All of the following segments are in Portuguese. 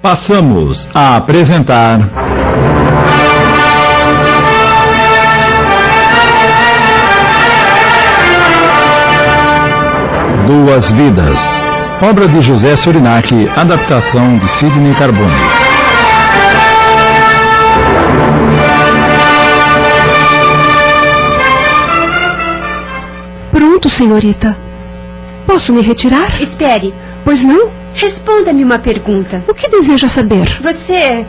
Passamos a apresentar. Duas Vidas. Obra de José Surinac, adaptação de Sidney Carbone. Pronto, senhorita. Posso me retirar? Espere. Pois não? Responda-me uma pergunta. O que deseja saber? Você.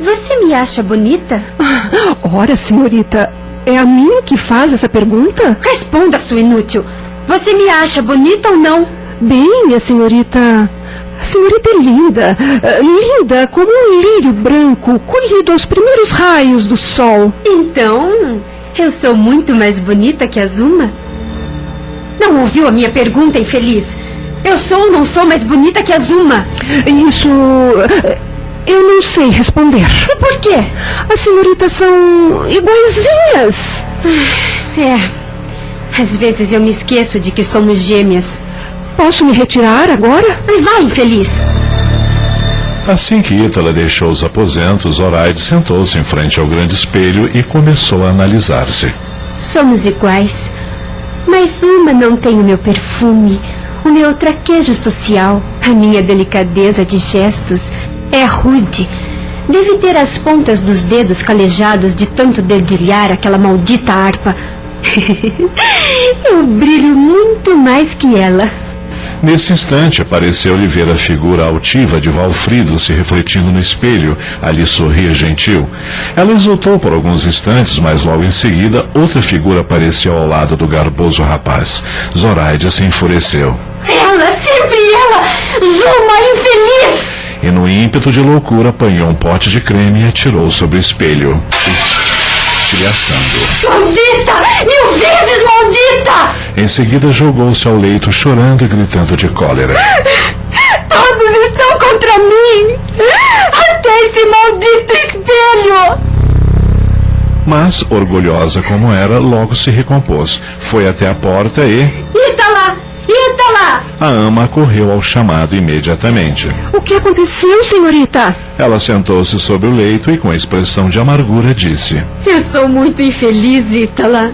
Você me acha bonita? Ora, senhorita, é a mim que faz essa pergunta? Responda, sua inútil. Você me acha bonita ou não? Bem, minha senhorita. A senhorita é linda. eh, Linda como um lírio branco colhido aos primeiros raios do sol. Então, eu sou muito mais bonita que a Zuma? Não ouviu a minha pergunta, infeliz? Eu sou ou não sou mais bonita que a Zuma? Isso. Eu não sei responder. E por quê? As senhoritas são iguaizinhas. É. Às vezes eu me esqueço de que somos gêmeas. Posso me retirar agora? Vai, infeliz. Assim que Ítala deixou os aposentos, Zoraide sentou-se em frente ao grande espelho e começou a analisar-se. Somos iguais. Mas uma não tem o meu perfume, o meu traquejo social, a minha delicadeza de gestos. É rude. Deve ter as pontas dos dedos calejados de tanto dedilhar aquela maldita harpa. Eu brilho muito mais que ela. Nesse instante, pareceu-lhe ver a figura altiva de Valfrido se refletindo no espelho. Ali sorria gentil. Ela exultou por alguns instantes, mas logo em seguida, outra figura apareceu ao lado do garboso rapaz. Zoraide se enfureceu. Ela, sempre ela! Zuma infeliz! E no ímpeto de loucura, apanhou um pote de creme e atirou sobre o espelho. Estilhaçando. Maldita! Mil vezes maldita! Em seguida, jogou-se ao leito, chorando e gritando de cólera. Todos estão contra mim! Até esse maldito espelho! Mas, orgulhosa como era, logo se recompôs. Foi até a porta e Ítala! Ítala! a ama correu ao chamado imediatamente. O que aconteceu, senhorita? Ela sentou-se sobre o leito e, com expressão de amargura, disse: Eu sou muito infeliz, Ítala.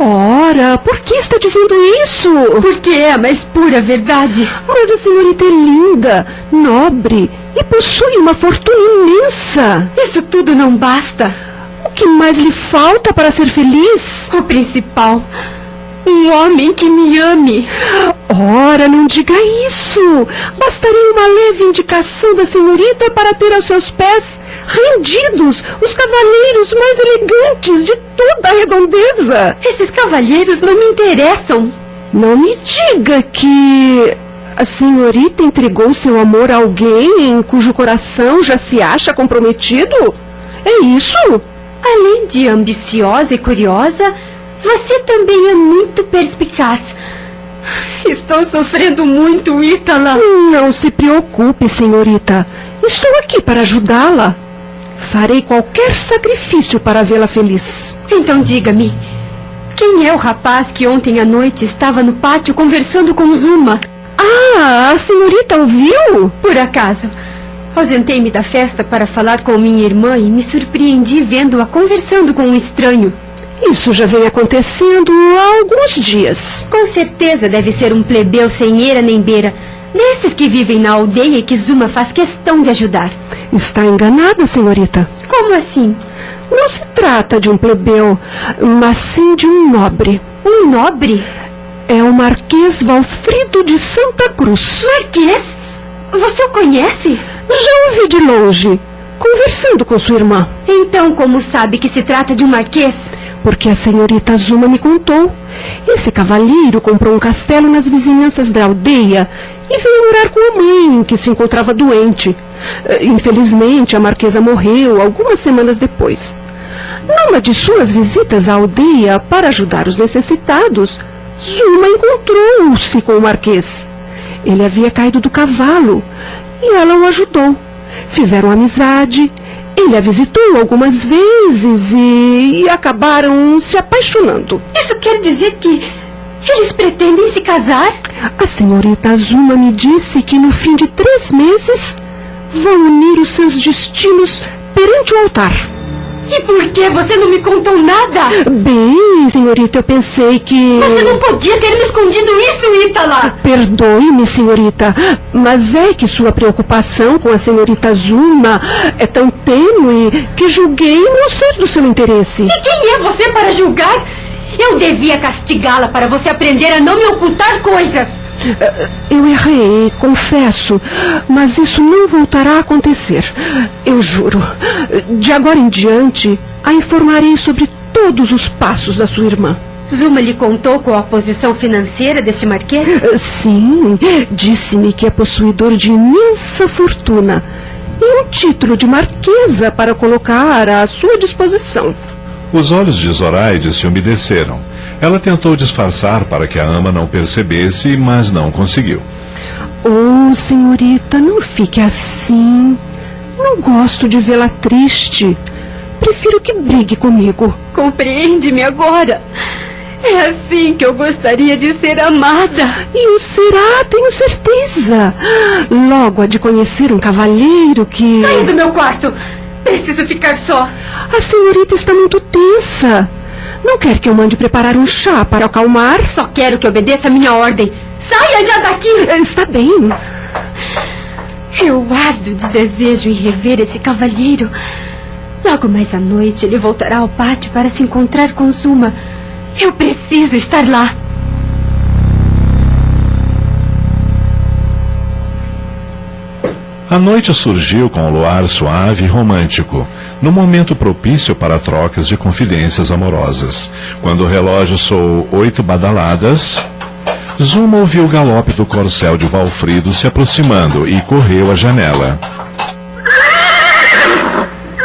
Ora, por que está dizendo isso? Porque é a mais pura verdade. Mas a senhorita é linda, nobre e possui uma fortuna imensa. Isso tudo não basta. O que mais lhe falta para ser feliz? O principal. Um homem que me ame. Ora, não diga isso. Bastaria uma leve indicação da senhorita para ter aos seus pés rendidos os cavalheiros mais elegantes de toda a redondeza. Esses cavalheiros não me interessam. Não me diga que a senhorita entregou seu amor a alguém em cujo coração já se acha comprometido? É isso? Além de ambiciosa e curiosa, você também é muito perspicaz. Estou sofrendo muito, Ítala. Não se preocupe, senhorita. Estou aqui para ajudá-la. Farei qualquer sacrifício para vê-la feliz. Então diga-me, quem é o rapaz que ontem à noite estava no pátio conversando com Zuma? Ah, a senhorita ouviu? Por acaso, ausentei-me da festa para falar com minha irmã e me surpreendi vendo-a conversando com um estranho. Isso já vem acontecendo há alguns dias. Com certeza deve ser um plebeu sem eira nem beira, desses que vivem na aldeia e que Zuma faz questão de ajudar. Está enganada, senhorita. Como assim? Não se trata de um plebeu, mas sim de um nobre. Um nobre? É o Marquês Valfrido de Santa Cruz. Marquês? Você o conhece? Já ouvi de longe, conversando com sua irmã. Então, como sabe que se trata de um marquês? Porque a senhorita Zuma me contou. Esse cavalheiro comprou um castelo nas vizinhanças da aldeia e veio morar com a mãe, que se encontrava doente. Eh, Infelizmente, a marquesa morreu algumas semanas depois. Numa de suas visitas à aldeia para ajudar os necessitados, Zuma encontrou-se com o marquês. Ele havia caído do cavalo e ela o ajudou. Fizeram amizade. Ele a visitou algumas vezes e, e acabaram se apaixonando. Isso quer dizer que eles pretendem se casar? A senhorita Azuma me disse que no fim de três meses vão unir os seus destinos perante o altar. E por que você não me contou nada? Bem, senhorita, eu pensei que. Você não podia ter me escondido isso, Ítala! Perdoe-me, senhorita, mas é que sua preocupação com a senhorita Zuma é tão tênue que julguei não ser do seu interesse. E quem é você para julgar? Eu devia castigá-la para você aprender a não me ocultar coisas. Eu errei, confesso, mas isso não voltará a acontecer. Eu juro. De agora em diante, a informarei sobre todos os passos da sua irmã. Zuma lhe contou qual a posição financeira deste marquês? Sim, disse-me que é possuidor de imensa fortuna e um título de marquesa para colocar à sua disposição. Os olhos de Zoraide se umedeceram. Ela tentou disfarçar para que a ama não percebesse, mas não conseguiu. Oh, senhorita, não fique assim. Não gosto de vê-la triste. Prefiro que brigue comigo. Compreende-me agora. É assim que eu gostaria de ser amada. E o será, tenho certeza. Logo há de conhecer um cavalheiro que. Saia do meu quarto! Preciso ficar só. A senhorita está muito tensa. Não quer que eu mande preparar um chá para acalmar? Só quero que obedeça a minha ordem. Saia já daqui! Está bem. Eu ardo de desejo em rever esse cavalheiro. Logo mais à noite ele voltará ao pátio para se encontrar com Zuma. Eu preciso estar lá. A noite surgiu com o luar suave e romântico, no momento propício para trocas de confidências amorosas. Quando o relógio soou oito badaladas, Zuma ouviu o galope do corcel de Valfrido se aproximando e correu à janela.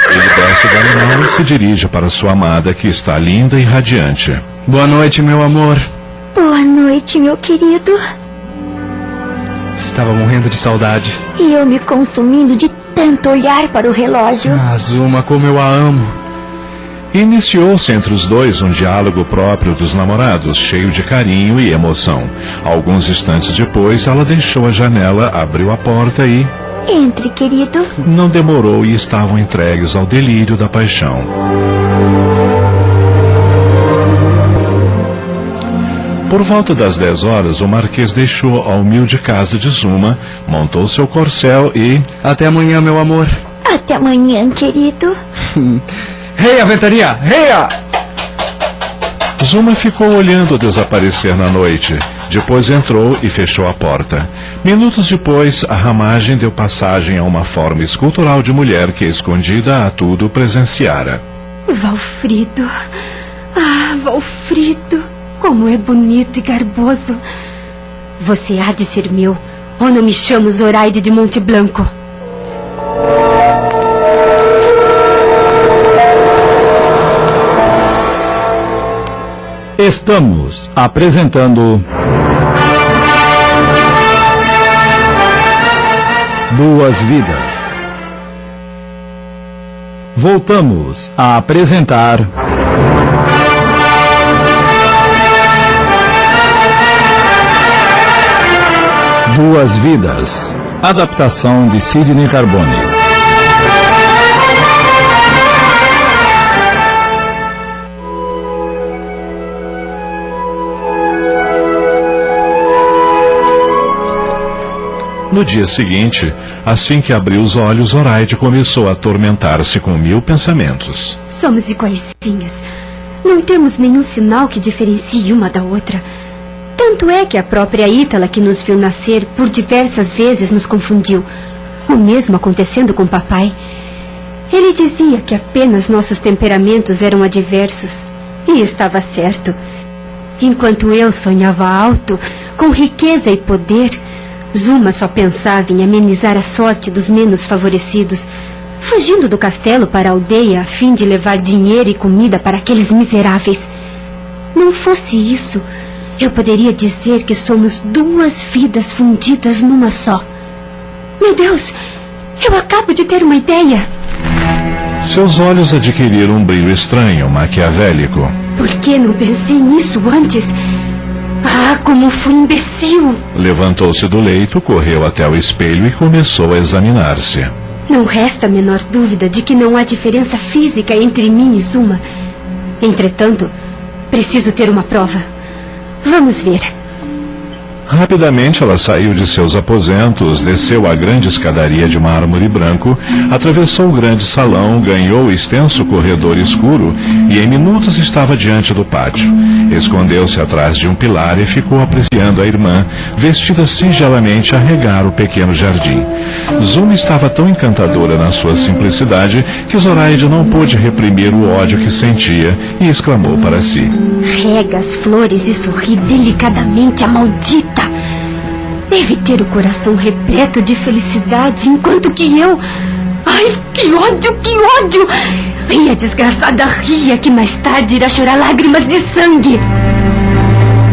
Ele desce do animal e se dirige para sua amada, que está linda e radiante. Boa noite, meu amor. Boa noite, meu querido. Estava morrendo de saudade. E eu me consumindo de tanto olhar para o relógio. Ah, Zuma, como eu a amo. Iniciou-se entre os dois um diálogo próprio dos namorados, cheio de carinho e emoção. Alguns instantes depois, ela deixou a janela, abriu a porta e. Entre, querido. Não demorou e estavam entregues ao delírio da paixão. Por volta das 10 horas, o Marquês deixou a humilde casa de Zuma, montou seu corcel e. Até amanhã, meu amor. Até amanhã, querido. Reia, ventania! Reia! Zuma ficou olhando desaparecer na noite. Depois entrou e fechou a porta. Minutos depois, a ramagem deu passagem a uma forma escultural de mulher que, escondida a tudo, presenciara. Valfrido. Ah, Valfrido. Como é bonito e garboso. Você há de ser meu, ou não me chamo Zoraide de Monte Blanco. Estamos apresentando. Duas Vidas. Voltamos a apresentar. Duas Vidas. Adaptação de Sidney Carbone. No dia seguinte, assim que abriu os olhos, Zoraide começou a atormentar-se com mil pensamentos. Somos iguaizinhas. Não temos nenhum sinal que diferencie uma da outra. Tanto é que a própria Ítala, que nos viu nascer, por diversas vezes nos confundiu. O mesmo acontecendo com papai. Ele dizia que apenas nossos temperamentos eram adversos. E estava certo. Enquanto eu sonhava alto, com riqueza e poder, Zuma só pensava em amenizar a sorte dos menos favorecidos, fugindo do castelo para a aldeia a fim de levar dinheiro e comida para aqueles miseráveis. Não fosse isso, eu poderia dizer que somos duas vidas fundidas numa só. Meu Deus, eu acabo de ter uma ideia. Seus olhos adquiriram um brilho estranho, maquiavélico. Por que não pensei nisso antes? Ah, como fui imbecil! Levantou-se do leito, correu até o espelho e começou a examinar-se. Não resta a menor dúvida de que não há diferença física entre mim e Zuma. Entretanto, preciso ter uma prova. Vamos ver. Rapidamente ela saiu de seus aposentos, desceu a grande escadaria de mármore branco, atravessou o grande salão, ganhou o extenso corredor escuro e em minutos estava diante do pátio. Escondeu-se atrás de um pilar e ficou apreciando a irmã, vestida singelamente a regar o pequeno jardim. Zuma estava tão encantadora na sua simplicidade que Zoraide não pôde reprimir o ódio que sentia e exclamou para si: Rega as flores e sorri delicadamente a maldita. Deve ter o coração repleto de felicidade, enquanto que eu. Ai, que ódio, que ódio! Ria, desgraçada, ria, que mais tarde irá chorar lágrimas de sangue.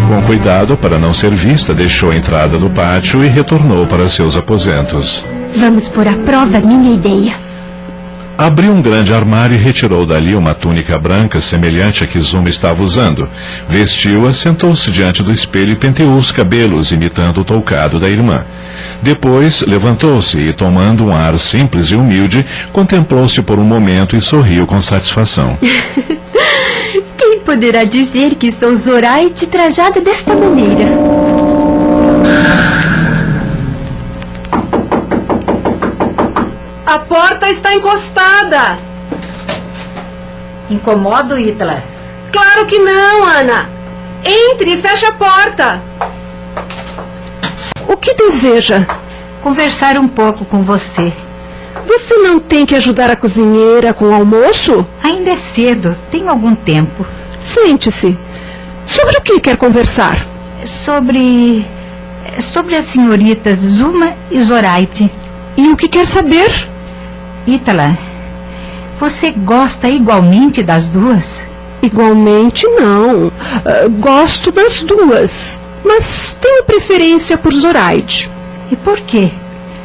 Com cuidado para não ser vista, deixou a entrada do pátio e retornou para seus aposentos. Vamos pôr à prova minha ideia. Abriu um grande armário e retirou dali uma túnica branca semelhante à que Zuma estava usando. Vestiu-a, sentou-se diante do espelho e penteou os cabelos, imitando o toucado da irmã. Depois levantou-se e, tomando um ar simples e humilde, contemplou-se por um momento e sorriu com satisfação. Quem poderá dizer que sou Zoraide trajada desta maneira? Está encostada. Incomodo, Hitler? Claro que não, Ana. Entre e feche a porta. O que deseja? Conversar um pouco com você. Você não tem que ajudar a cozinheira com o almoço? Ainda é cedo, tenho algum tempo. Sente-se. Sobre o que quer conversar? Sobre. sobre as senhoritas Zuma e Zoraide. E o que quer saber? Ítala, você gosta igualmente das duas? Igualmente não. Ah, gosto das duas, mas tenho preferência por Zoraide. E por quê?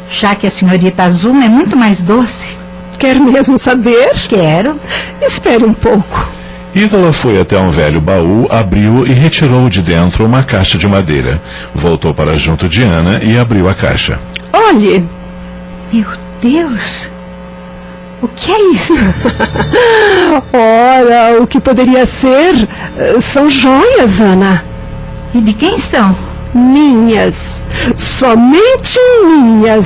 Já que a senhorita Zuma é muito mais doce. Quer mesmo saber? Quero. Espere um pouco. Ítala foi até um velho baú, abriu e retirou de dentro uma caixa de madeira. Voltou para junto de Ana e abriu a caixa. Olhe, Meu Deus! O que é isso? ora, o que poderia ser eh, são joias, Ana. E de quem são? Minhas. Somente minhas.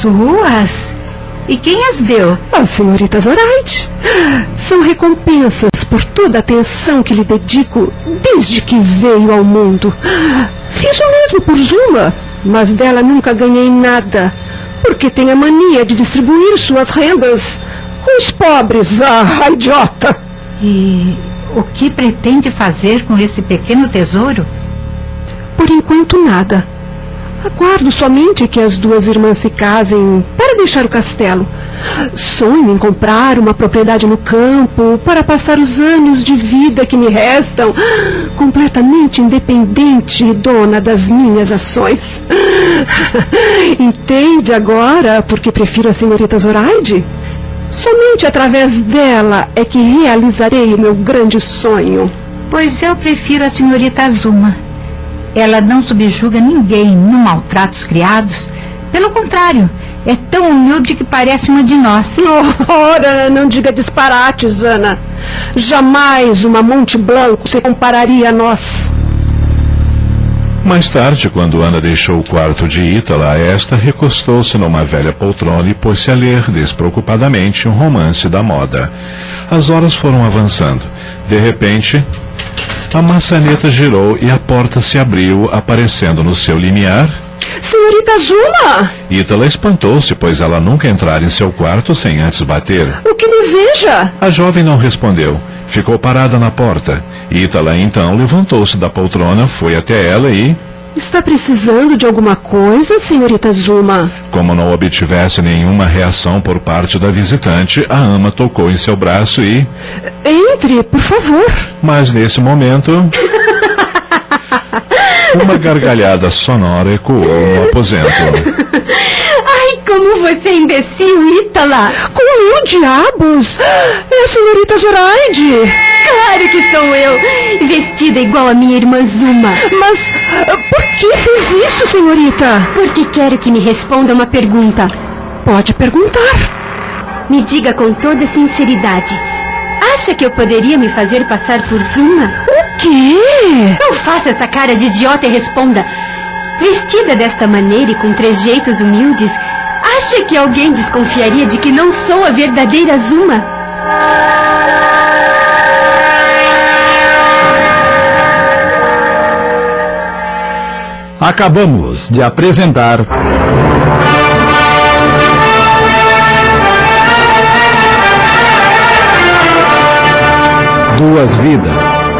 Suas? E quem as deu? A senhorita Zoraide. São recompensas por toda a atenção que lhe dedico desde que veio ao mundo. Fiz o mesmo por Zuma, mas dela nunca ganhei nada, porque tem a mania de distribuir suas rendas os pobres. Ah, idiota! E o que pretende fazer com esse pequeno tesouro? Por enquanto, nada. Aguardo somente que as duas irmãs se casem para deixar o castelo. Sonho em comprar uma propriedade no campo para passar os anos de vida que me restam completamente independente e dona das minhas ações. Entende agora porque prefiro a senhorita Zoraide? Somente através dela é que realizarei o meu grande sonho. Pois eu prefiro a senhorita Azuma. Ela não subjuga ninguém, não maltrata os criados. Pelo contrário, é tão humilde que parece uma de nós. Ora, não diga disparates, Ana. Jamais uma Monte Blanco se compararia a nós. Mais tarde, quando Ana deixou o quarto de Ítala, esta recostou-se numa velha poltrona e pôs-se a ler despreocupadamente um romance da moda. As horas foram avançando. De repente, a maçaneta girou e a porta se abriu, aparecendo no seu limiar. Senhorita Zuma, Ítala espantou-se, pois ela nunca entrara em seu quarto sem antes bater. o que deseja? A jovem não respondeu. Ficou parada na porta. Ítala então levantou-se da poltrona, foi até ela e, Está precisando de alguma coisa, senhorita Zuma? como não obtivesse nenhuma reação por parte da visitante, a ama tocou em seu braço e, Entre, por favor. mas nesse momento, uma gargalhada sonora ecoou no aposento. Como você imbecil, Ítala? Com eu, diabos? É a senhorita Zoraide. Claro que sou eu, vestida igual a minha irmã Zuma. Mas ah, por que fez isso, senhorita? Porque quero que me responda uma pergunta. Pode perguntar. Me diga com toda sinceridade. Acha que eu poderia me fazer passar por Zuma? O quê? Não faça essa cara de idiota e responda. Vestida desta maneira e com trejeitos humildes, acha que alguém desconfiaria de que não sou a verdadeira Zuma? Acabamos de apresentar. Duas Vidas.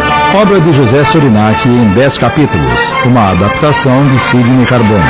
Obra de José Surinac em dez capítulos. Uma adaptação de Sidney Carbone.